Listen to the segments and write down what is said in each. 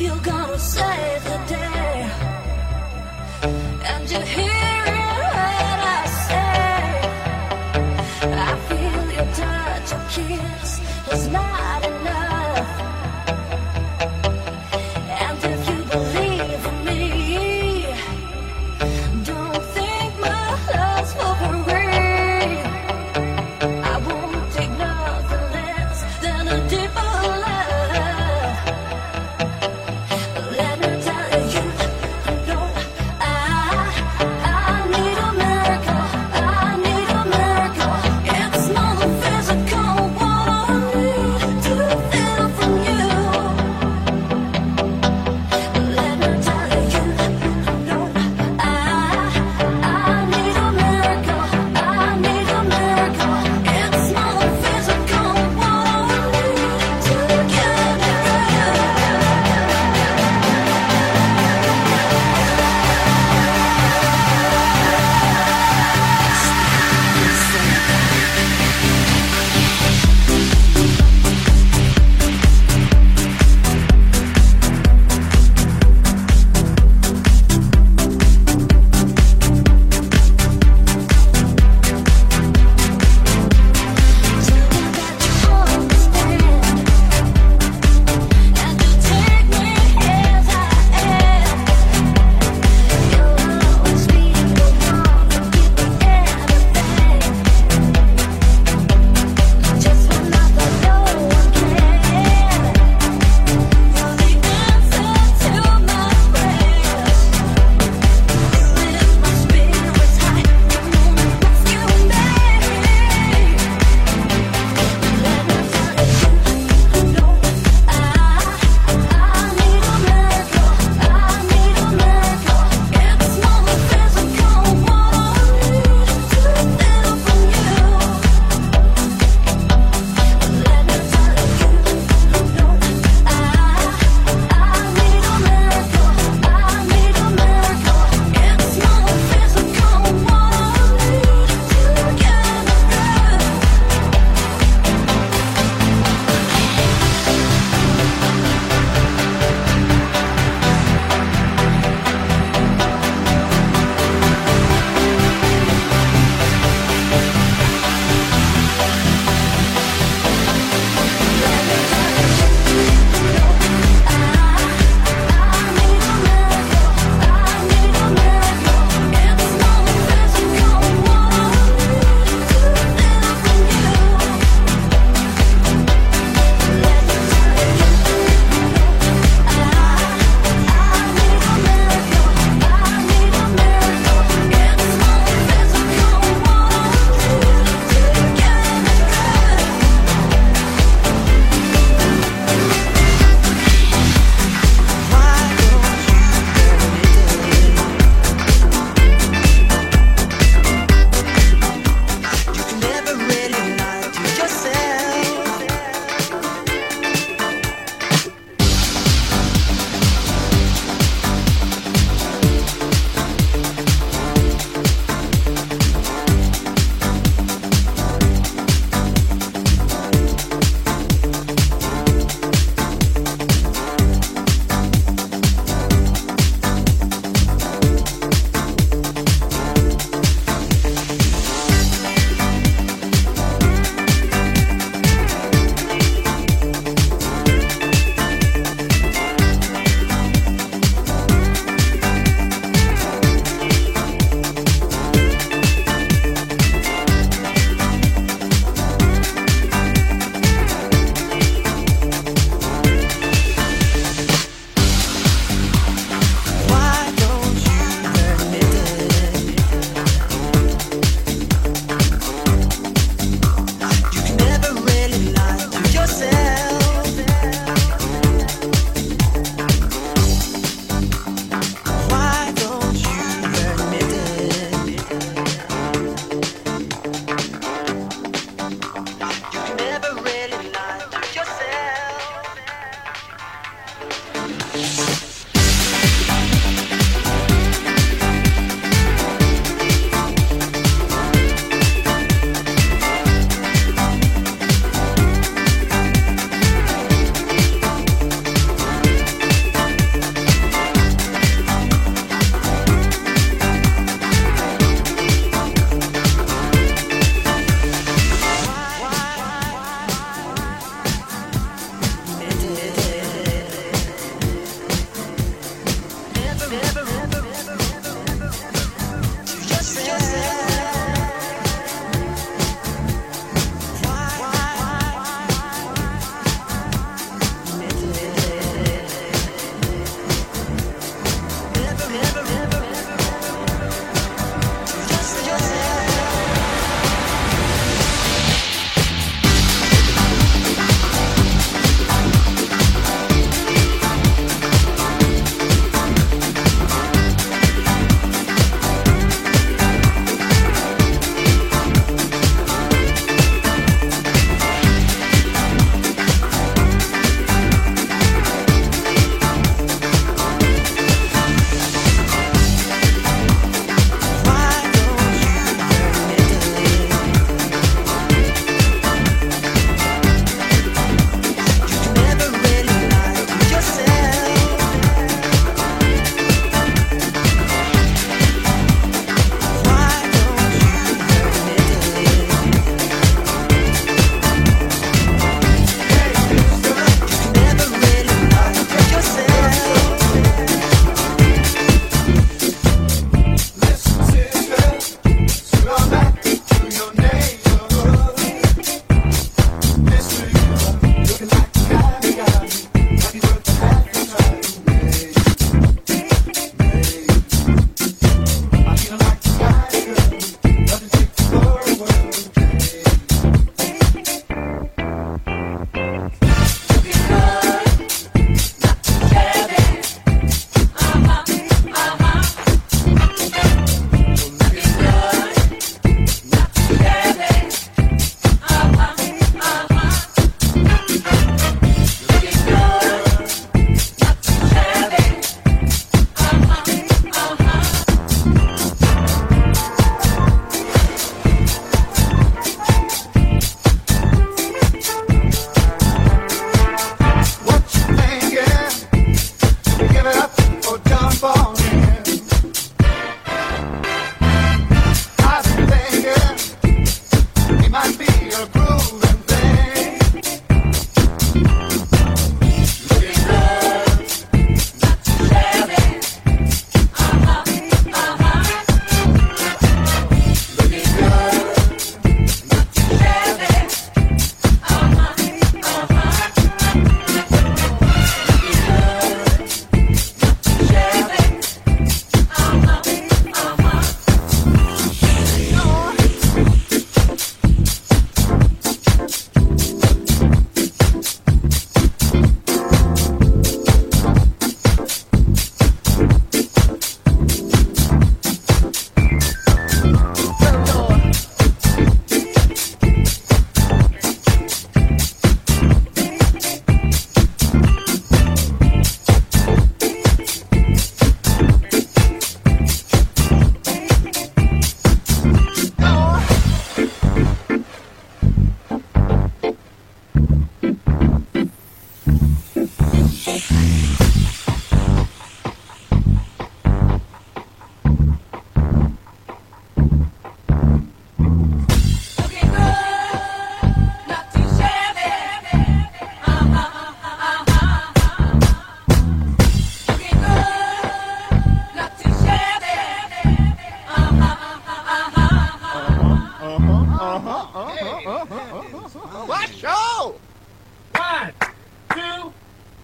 you're gonna save the day. And you hear when I say, I feel your touch, your kiss is not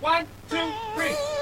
One, two, three.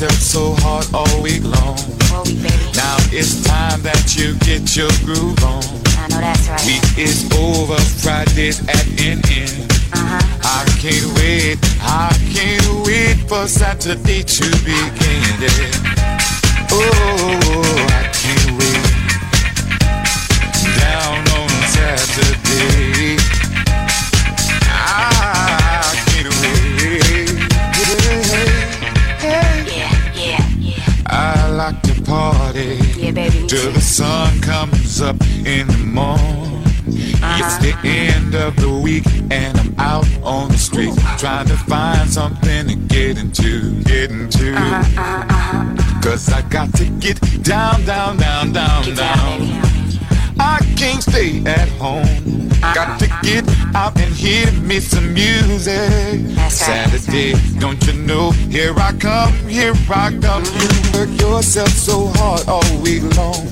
Yourself so hard all week long. All week. Now it's time that you get your groove on. I know that's right. Week is over, Friday's at an end. Uh-huh. I can't wait, I can't wait for Saturday to begin. Yeah. Oh, I can't wait. Down on Saturday. Party Yeah, baby. till the sun comes up in the morning. It's uh-huh. the end of the week and I'm out on the street trying to find something to get into, get into. Uh-huh, uh-huh, Cause I got to get down, down, down, down, Get down, down. I can't stay at home. Got to get out and hear me some music. Right, Saturday, don't you know? Here I come, here I come. You work yourself so hard all week long.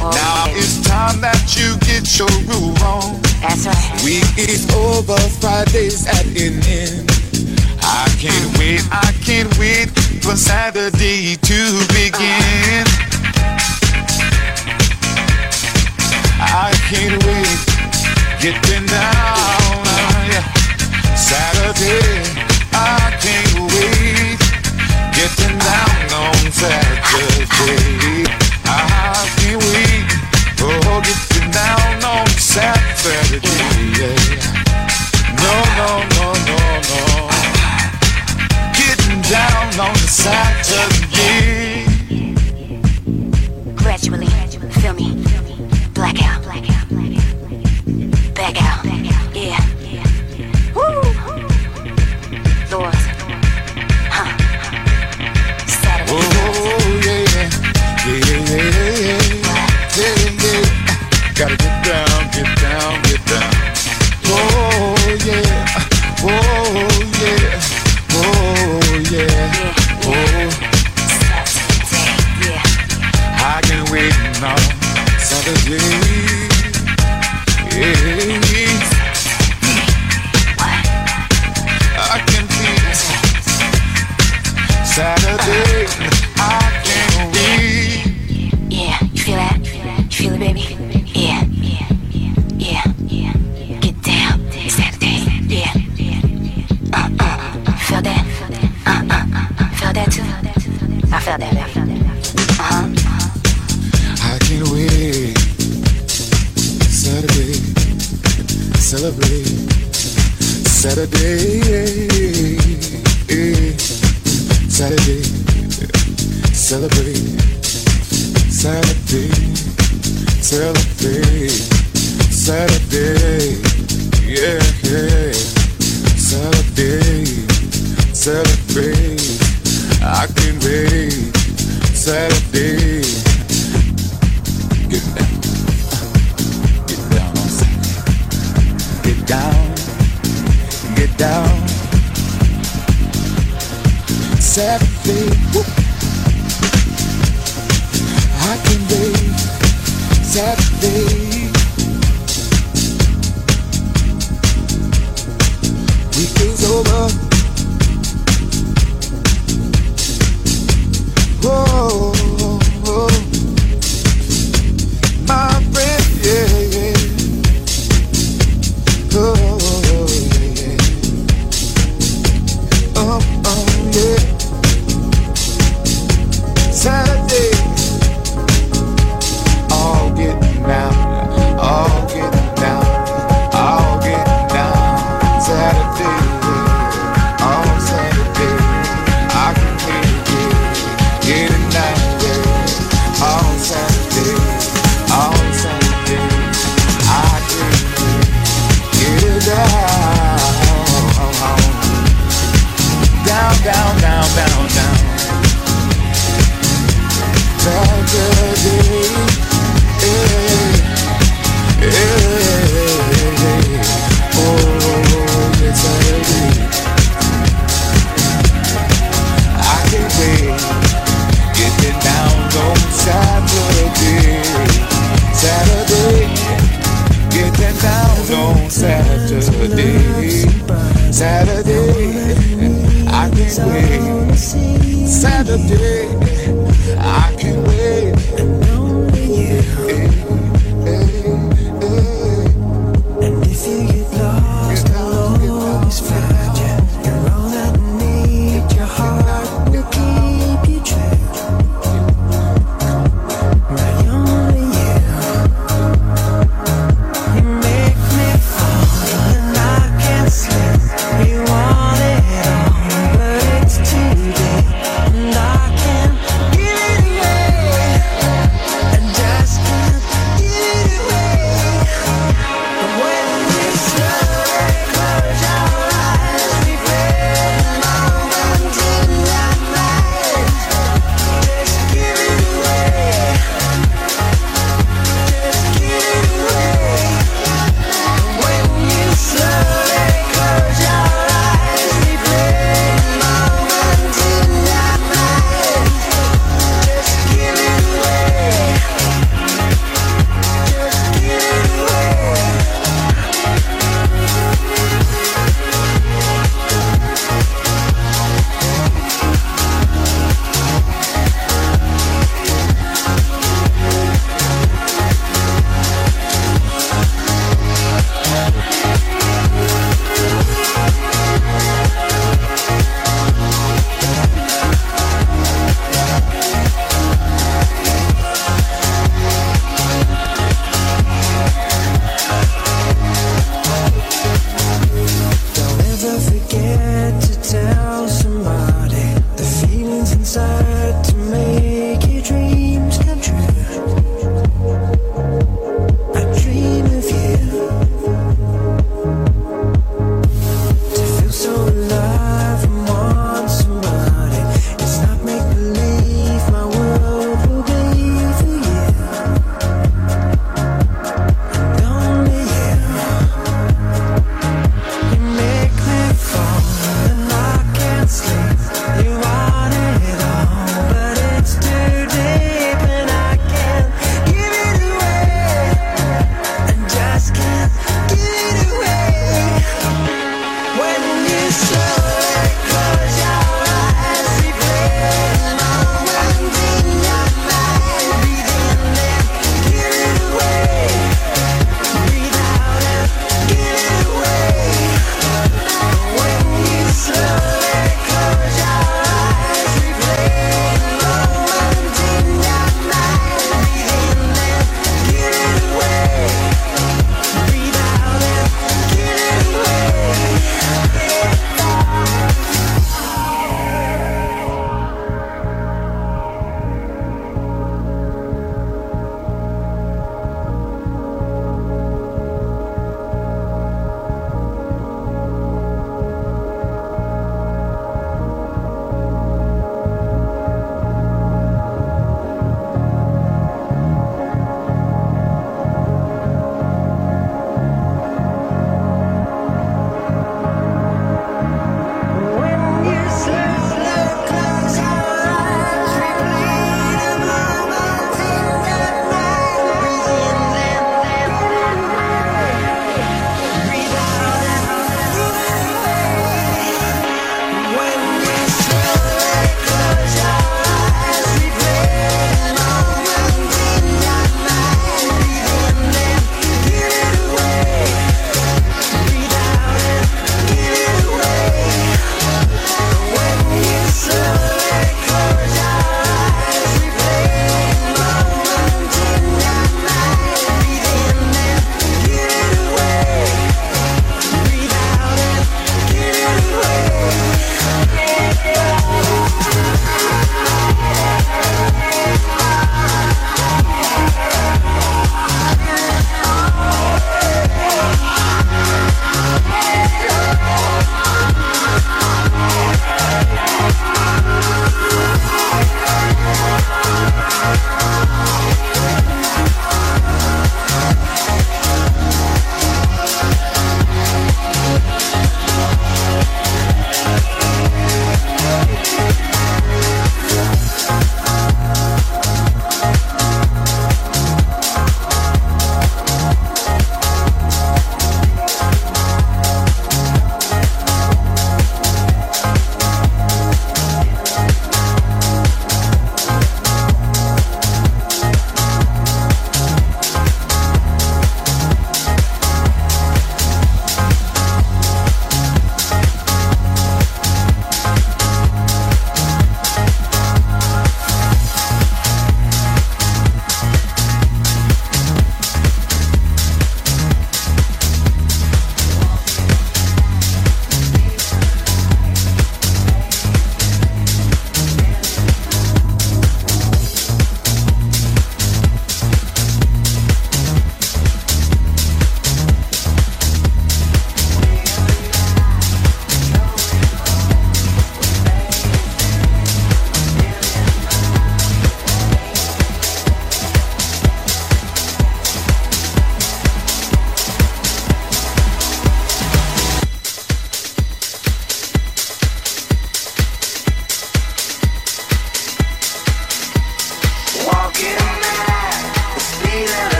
All Now week, it's time that you get your groove on. That's right. Week is over, Fridays at an end. I can't wait, I can't wait for Saturday to begin. I can't wait, getting down. yeah. Saturday, I can't wait, getting down on Saturday. I can't wait, oh, getting down on Saturday. Yeah. No, no, no, no, no. Getting down on Saturday. Gradually, feel me.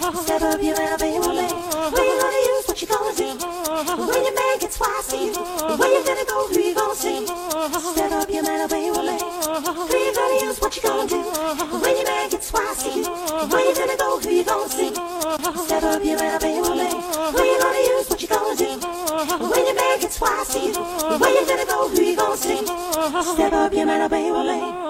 Step up your elevator When you gonna use what you gonna do? When you make it twice you Where you gonna go, who you gonna see? Step up your elevator Who you gonna use what you gonna do? When you make it twice you Where you gonna go, who you gonna see? Step up your elevator Who you gonna use what you gonna do? When you make it twice you Where you gonna go, who you gonna see? Step up your elevator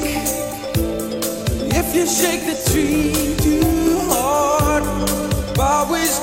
shake. If you shake the tree too hard, bough is